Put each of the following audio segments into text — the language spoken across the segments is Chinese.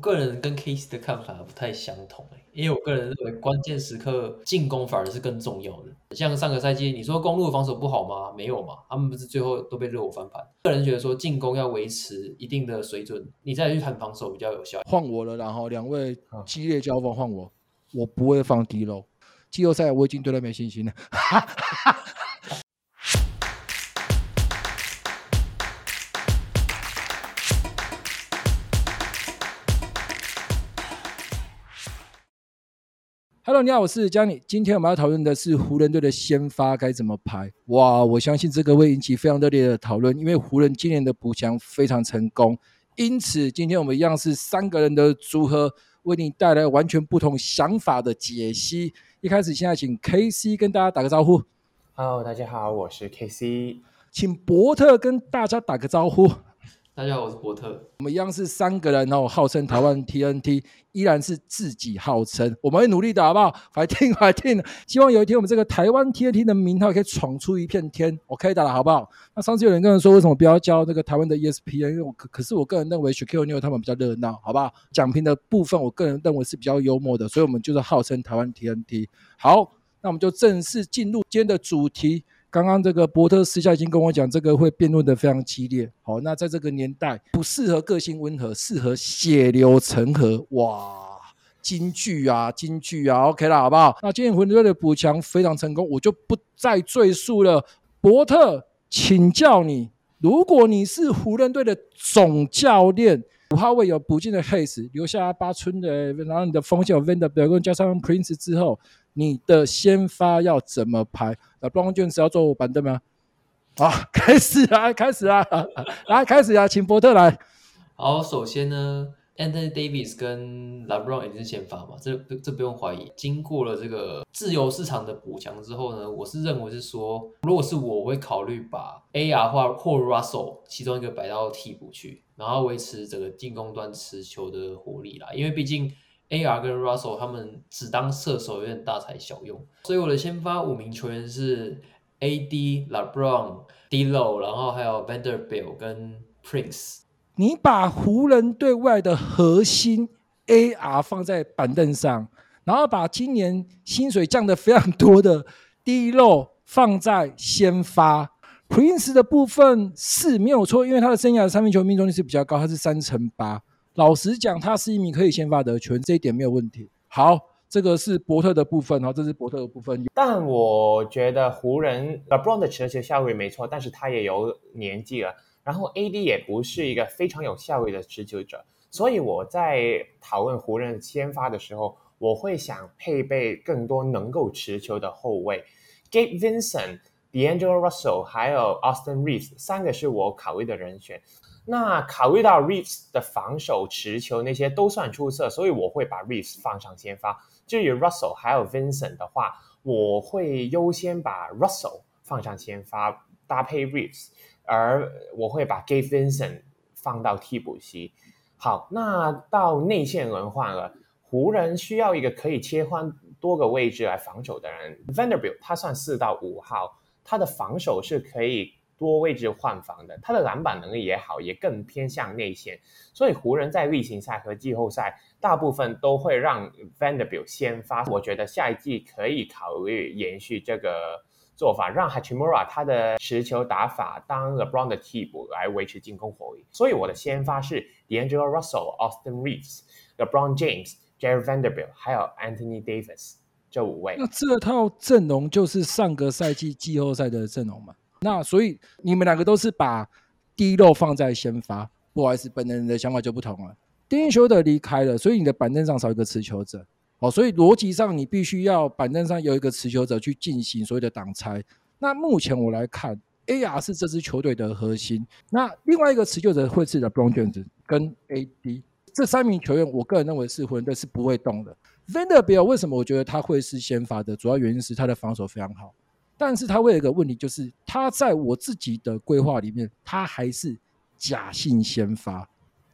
个人跟 KC 的看法不太相同，因为我个人认为关键时刻进攻反而是更重要的。像上个赛季，你说公路防守不好吗？没有嘛，他们不是最后都被热火翻盘。个人觉得说进攻要维持一定的水准，你再去谈防守比较有效。换我了，然后两位激烈交锋换我，我不会放低喽。季后赛我已经对他没信心了。Hello，你好，我是 Johnny。今天我们要讨论的是湖人队的先发该怎么排。哇，我相信这个会引起非常热烈的讨论，因为湖人今年的补强非常成功。因此，今天我们一样是三个人的组合，为你带来完全不同想法的解析。一开始，现在请 KC 跟大家打个招呼。Hello，大家好，我是 KC。请伯特跟大家打个招呼。大家好，我是伯特。我们一样是三个人，然后号称台湾 TNT，依然是自己号称。我们会努力的，好不好？Fighting，Fighting。希望有一天我们这个台湾 TNT 的名号可以闯出一片天。OK 的了，好不好？那上次有人跟人说，为什么不要叫那个台湾的 ESPN？因为我可可是我个人认为 s h a q u i l new 他们比较热闹，好不好？讲评的部分，我个人认为是比较幽默的，所以我们就是号称台湾 TNT。好，那我们就正式进入今天的主题。刚刚这个伯特私下已经跟我讲，这个会辩论得非常激烈。好，那在这个年代不适合个性温和，适合血流成河。哇，金句啊，金句啊，OK 了，好不好？那今天湖人队的补强非常成功，我就不再赘述了。伯特，请教你，如果你是湖人队的总教练，五号位有补进的 Hays，留下八村的，然后你的锋线有 Van 的，表哥加上 Prince 之后。你的先发要怎么排？那 Brown Jones 要坐板凳吗？啊，开始啊，开始啊，来，开始啊，请伯特来。好，首先呢，Anthony Davis 跟 LeBron 已经是先发嘛，这这不用怀疑。经过了这个自由市场的补强之后呢，我是认为是说，如果是我，我会考虑把 AR 或或 Russell 其中一个摆到替补去，然后维持整个进攻端持球的火力啦，因为毕竟。AR 跟 Russell 他们只当射手有点大材小用，所以我的先发五名球员是 AD、LeBron、D'Lo，然后还有 Vanderbilt 跟 Prince。你把湖人队外的核心 AR 放在板凳上，然后把今年薪水降得非常多的 D'Lo 放在先发。Prince 的部分是没有错，因为他的生涯的三分球命中率是比较高，他是三成八。老实讲，他是一名可以先发的球员，这一点没有问题。好，这个是伯特的部分，好，这是伯特的部分。但我觉得湖人 LeBron 的持球效率没错，但是他也有年纪了。然后 AD 也不是一个非常有效率的持球者，所以我在讨论湖人先发的时候，我会想配备更多能够持球的后卫，Gabe Vincent、D'Angelo Russell 还有 Austin Reeves 三个是我考虑的人选。那考虑到 Reeves 的防守、持球那些都算出色，所以我会把 Reeves 放上先发。至于 Russell 还有 Vincent 的话，我会优先把 Russell 放上先发，搭配 Reeves，而我会把 Gabe Vincent 放到替补席。好，那到内线轮换了，湖人需要一个可以切换多个位置来防守的人。Vanderbilt 他算四到五号，他的防守是可以。多位置换防的，他的篮板能力也好，也更偏向内线，所以湖人在例行赛和季后赛大部分都会让 Vanderbilt 先发。我觉得下一季可以考虑延续这个做法，让 Hachimura 他的持球打法当 LeBron 的替补来维持进攻火力。所以我的先发是 D'Angelo Russell、Austin Reeves、LeBron James、Jared Vanderbilt 还有 Anthony Davis 这五位。那这套阵容就是上个赛季季后赛的阵容吗？那所以你们两个都是把 D'Lo 放在先发，不好意思，本人的想法就不同了。Dennis Schroeder 离开了，所以你的板凳上少一个持球者，哦，所以逻辑上你必须要板凳上有一个持球者去进行所谓的挡拆。那目前我来看，AR 是这支球队的核心，那另外一个持球者会是 LeBron James 跟 AD 这三名球员，我个人认为是湖人队是不会动的。Vanderbilt 为什么我觉得他会是先发的？主要原因是他的防守非常好。但是他会有一个问题，就是他在我自己的规划里面，他还是假性先发。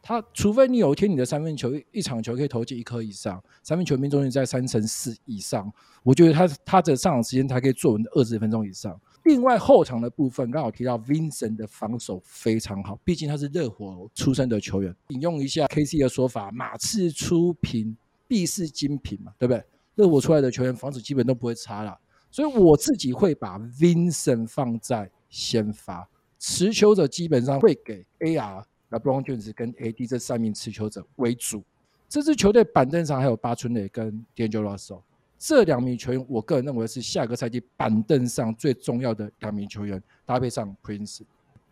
他除非你有一天你的三分球一场球可以投进一颗以上，三分球命中率在三成四以上，我觉得他他的上场时间才可以做稳二十分钟以上。另外后场的部分，刚好提到 Vincent 的防守非常好，毕竟他是热火出身的球员。引用一下 KC 的说法：“马刺出品必是精品嘛，对不对？热火出来的球员防守基本都不会差了。所以我自己会把 Vincent 放在先发，持球者基本上会给 AR、LeBron James 跟 AD 这三名持球者为主。这支球队板凳上还有巴春磊跟 daniel rosso。”这两名球员，我个人认为是下个赛季板凳上最重要的两名球员，搭配上 Prince。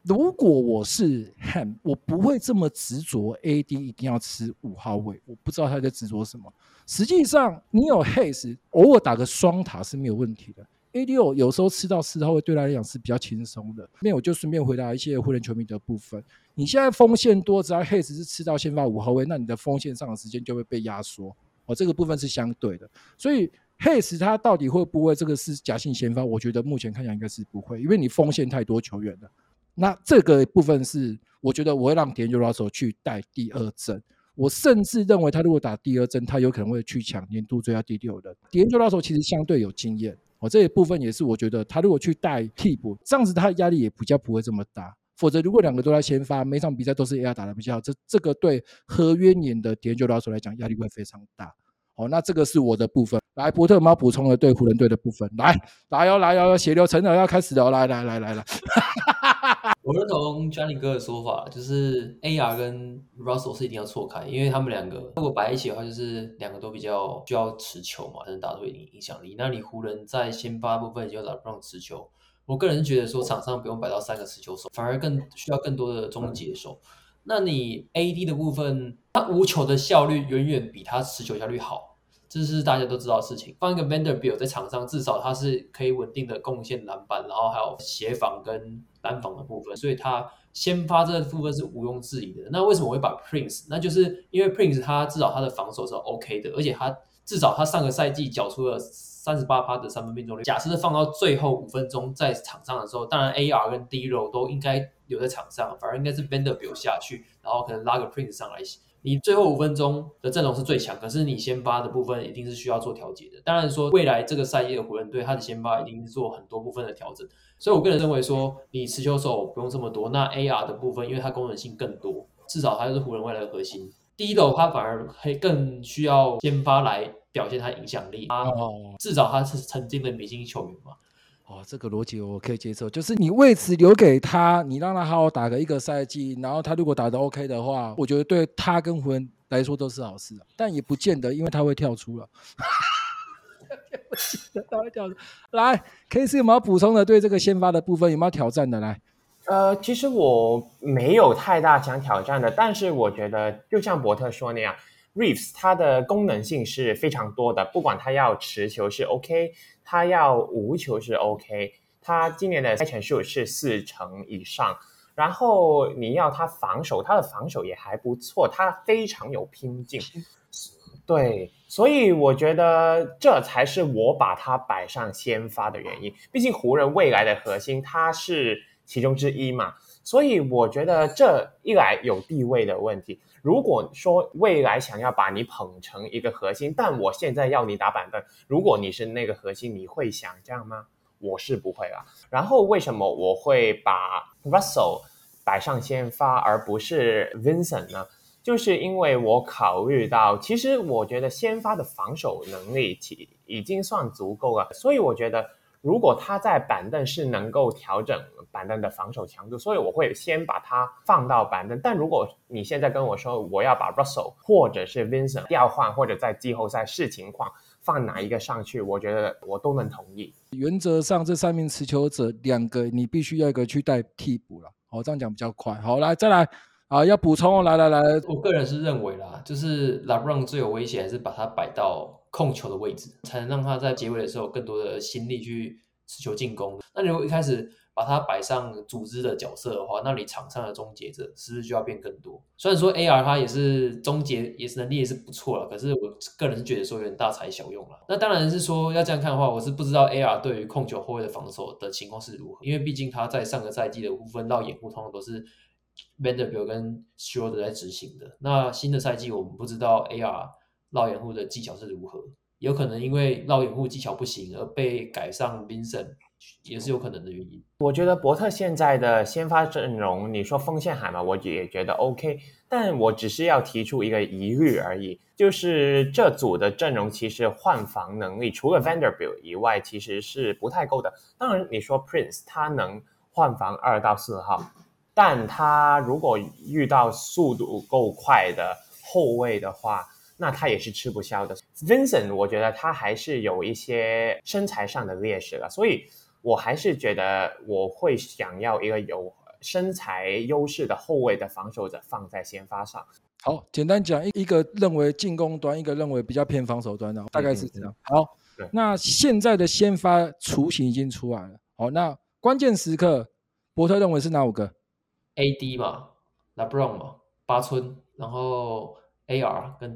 如果我是 Ham，我不会这么执着 AD 一定要吃五号位。我不知道他在执着什么。实际上，你有 Hayes 偶尔打个双塔是没有问题的。AD 有有时候吃到四号位对他来讲是比较轻松的。那我就顺便回答一些湖人球迷的部分。你现在锋线多，只要 Hayes 是吃到先发五号位，那你的锋线上的时间就会被压缩。哦，这个部分是相对的，所以 Hayes 他到底会不会这个是假性先发？我觉得目前看起来应该是不会，因为你锋线太多球员了。那这个部分是我觉得我会让 D'Angelo Russell 去带第二针，我甚至认为他如果打第二针，他有可能会去抢年度最佳第六人。D'Angelo Russell 其实相对有经验，哦，这一部分也是我觉得他如果去带替补，这样子他的压力也比较不会这么大。否则，如果两个都在先发，每场比赛都是 AR 打的比较好，这这个对合约年的 D'Angelo Russell 来讲压力会非常大。好，那这个是我的部分。来，波特，我们要补充了对湖人队的部分。来，来哟，来哟，血流成河要开始了。来来来来来，我认同 Johnny 哥的说法，就是 AR 跟 Russell 是一定要错开，因为他们两个如果摆一起的话，就是两个都比较需要持球嘛，才能打出影影响力。那你湖人，在先发部分就打不让持球。我个人是觉得说，场上不用摆到三个持球手，反而更需要更多的终结手。那你 AD 的部分，他无球的效率远远比他持球效率好，这是大家都知道的事情。放一个 Vanderbilt 在场上，至少他是可以稳定的贡献篮板，然后还有协防跟单防的部分，所以他先发这个部分是毋庸置疑的。那为什么我会把 Prince？那就是因为 Prince 他至少他的防守是 OK 的，而且他至少他上个赛季缴出了。三十八趴的三分命中率。假设是放到最后五分钟在场上的时候，当然 AR 跟 DRO 都应该留在场上，反而应该是 Vanderbilt 下去，然后可能拉个 Prince 上来。你最后五分钟的阵容是最强，可是你先发的部分一定是需要做调节的。当然说未来这个赛季的湖人队，他的先发一定是做很多部分的调整。所以我个人认为说，你持球手不用这么多，那 AR 的部分，因为它功能性更多，至少它就是湖人未来的核心。D-Rose 他反而会更需要先发来。表现他影响力啊，至少他是曾经的明星球员嘛。哦，这个逻辑我可以接受，就是你位置留给他，你让他好好打个一个赛季，然后他如果打得 OK 的话，我觉得对他跟湖人来说都是好事，但也不见得，因为他会跳出了。不记得他会跳出。来，KC 有没有补充的？对这个先发的部分有没有挑战的？来，呃，其实我没有太大想挑战的，但是我觉得就像伯特说那样。Reeves 它的功能性是非常多的，不管他要持球是 OK，他要无球是 OK，他今年的开成数是四成以上，然后你要他防守，他的防守也还不错，他非常有拼劲，对，所以我觉得这才是我把他摆上先发的原因，毕竟湖人未来的核心他是其中之一嘛，所以我觉得这一来有地位的问题。如果说未来想要把你捧成一个核心，但我现在要你打板凳，如果你是那个核心，你会想这样吗？我是不会啊。然后为什么我会把 Russell 摆上先发而不是 Vincent 呢？就是因为我考虑到，其实我觉得先发的防守能力其已经算足够了，所以我觉得。如果他在板凳是能够调整板凳的防守强度，所以我会先把他放到板凳。但如果你现在跟我说我要把 Russell 或者是 Vincent 调换，或者在季后赛视情况放哪一个上去，我觉得我都能同意。原则上这三名持球者两个你必须要一个去带替补了。好，这样讲比较快。好，来再来啊，要补充哦，来来来，我个人是认为啦，就是 LeBron 最有威胁还是把他摆到。控球的位置，才能让他在结尾的时候更多的心力去持球进攻。那如果一开始把他摆上组织的角色的话，那你场上的终结者是不是就要变更多？虽然说 AR 他也是终结，也是能力也是不错了，可是我个人是觉得说有点大材小用了。那当然是说要这样看的话，我是不知道 AR 对于控球后卫的防守的情况是如何，因为毕竟他在上个赛季的五分到掩护通常都是 Vanderbilt 跟 Schroeder 在执行的。那新的赛季我们不知道 AR。绕掩护的技巧是如何？有可能因为绕掩护技巧不行而被改上 Vincent 也是有可能的原因。我觉得伯特现在的先发阵容，你说锋线海嘛，我也觉得 OK，但我只是要提出一个疑虑而已，就是这组的阵容其实换防能力除了 Vanderbilt 以外，其实是不太够的。当然，你说 Prince 他能换防二到四号，但他如果遇到速度够快的后卫的话，那他也是吃不消的。Vincent，我觉得他还是有一些身材上的劣势了，所以我还是觉得我会想要一个有身材优势的后卫的防守者放在先发上。好，简单讲，一一个认为进攻端，一个认为比较偏防守端的，大概是这样。好，那现在的先发雏形已经出来了。好，那关键时刻，伯特认为是哪五个？AD 嘛，LeBron 嘛，八村，然后 AR 跟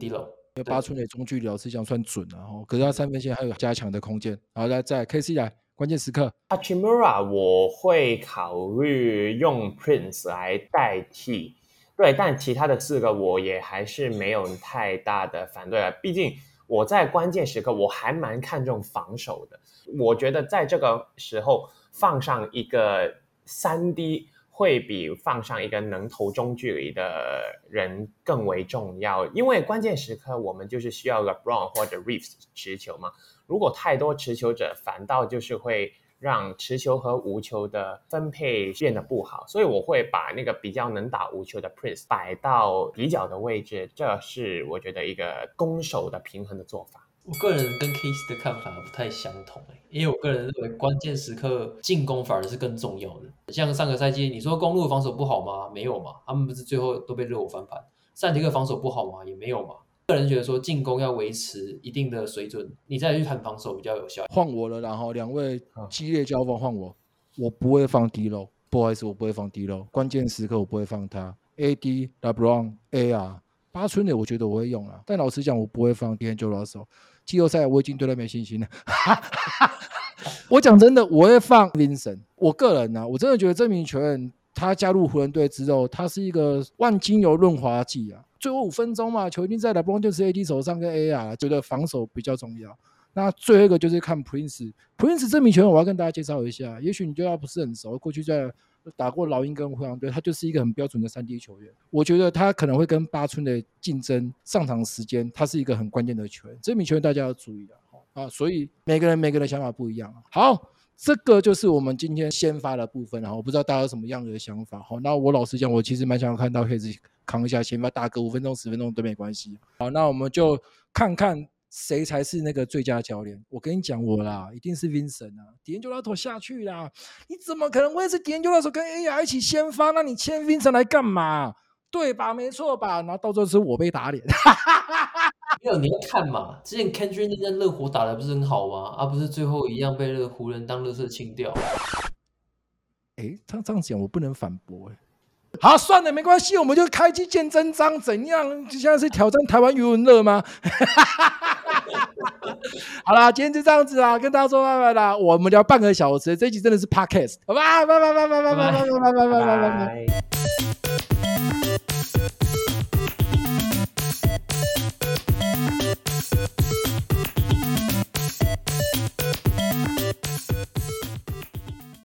D'Lo。八村的中距离是这样算准的，哦，可是他三分线还有加强的空间。好，来再 KC 来，关键时刻，Hachimura 我会考虑用 Prince 来代替，对，但其他的四个我也还是没有太大的反对了。毕竟我在关键时刻我还蛮看重防守的，我觉得在这个时候放上一个三 D。会比放上一个能投中距离的人更为重要，因为关键时刻我们就是需要 LeBron 或者 Reeves 持球嘛。如果太多持球者，反倒就是会让持球和无球的分配变得不好。所以我会把那个比较能打无球的 Prince 摆到底角的位置，这是我觉得一个攻守的平衡的做法。我个人跟 Case 的看法不太相同，因为我个人认为关键时刻进攻反而是更重要的。像上个赛季，你说公路防守不好吗？没有嘛，他们不是最后都被热火翻盘。塞尔提克防守不好吗？也没有嘛。个人觉得说进攻要维持一定的水准，你再去谈防守比较有效。换我了，然后两位激烈交锋换我，我不会放 D'Lo，不好意思，我不会放 D'Lo。关键时刻我不会放他。AD、LeBron、AR、八村的我觉得我会用啊，但老实讲我不会放 DJ 罗手。季后赛我已经对他没信心了。我讲真的，我会放 Vincent。我个人呢、啊，我真的觉得这名球员他加入湖人队之后，他是一个万金油润滑剂啊。最后五分钟嘛，球已经在 LeBron 就是 AD 手上跟 AR，觉得防守比较重要。那最后一个就是看 Prince。Prince 这名球员，我要跟大家介绍一下。也许你对他不是很熟，过去在打过老鹰跟灰狼队，他就是一个很标准的三 D 球员。我觉得他可能会跟八村的竞争上场时间，他是一个很关键的球员。这名球员大家要注意啊！啊，所以每个人每个人想法不一样。好，这个就是我们今天先发的部分。然后我不知道大家有什么样的想法。好，那我老实讲，我其实蛮想要看到黑子扛一下先发，打个五分钟十分钟都没关系。好，那我们就看看。谁才是那个最佳教练？我跟你讲，我啦，一定是 Vincent 啊，D'Angelo 下去啦！你怎么可能会是 D'Angelo 跟 AR 一起先发？那你签 Vincent 来干嘛？对吧？没错吧？然后到最后是我被打脸。没有，你要看嘛，之前 Kendrick 那阵热火打的不是很好吗？而、啊、不是最后一样被那个湖人当热色清掉。哎，他这样讲我不能反驳哎。好，算了，没关系，我们就开机见真章，怎样？就像是挑战台湾余文乐吗？好啦，今天就这样子啦，跟大家说拜拜啦。我们聊半个小时，这一集真的是 podcast，好吧，拜拜拜拜拜拜拜拜拜拜拜拜拜拜。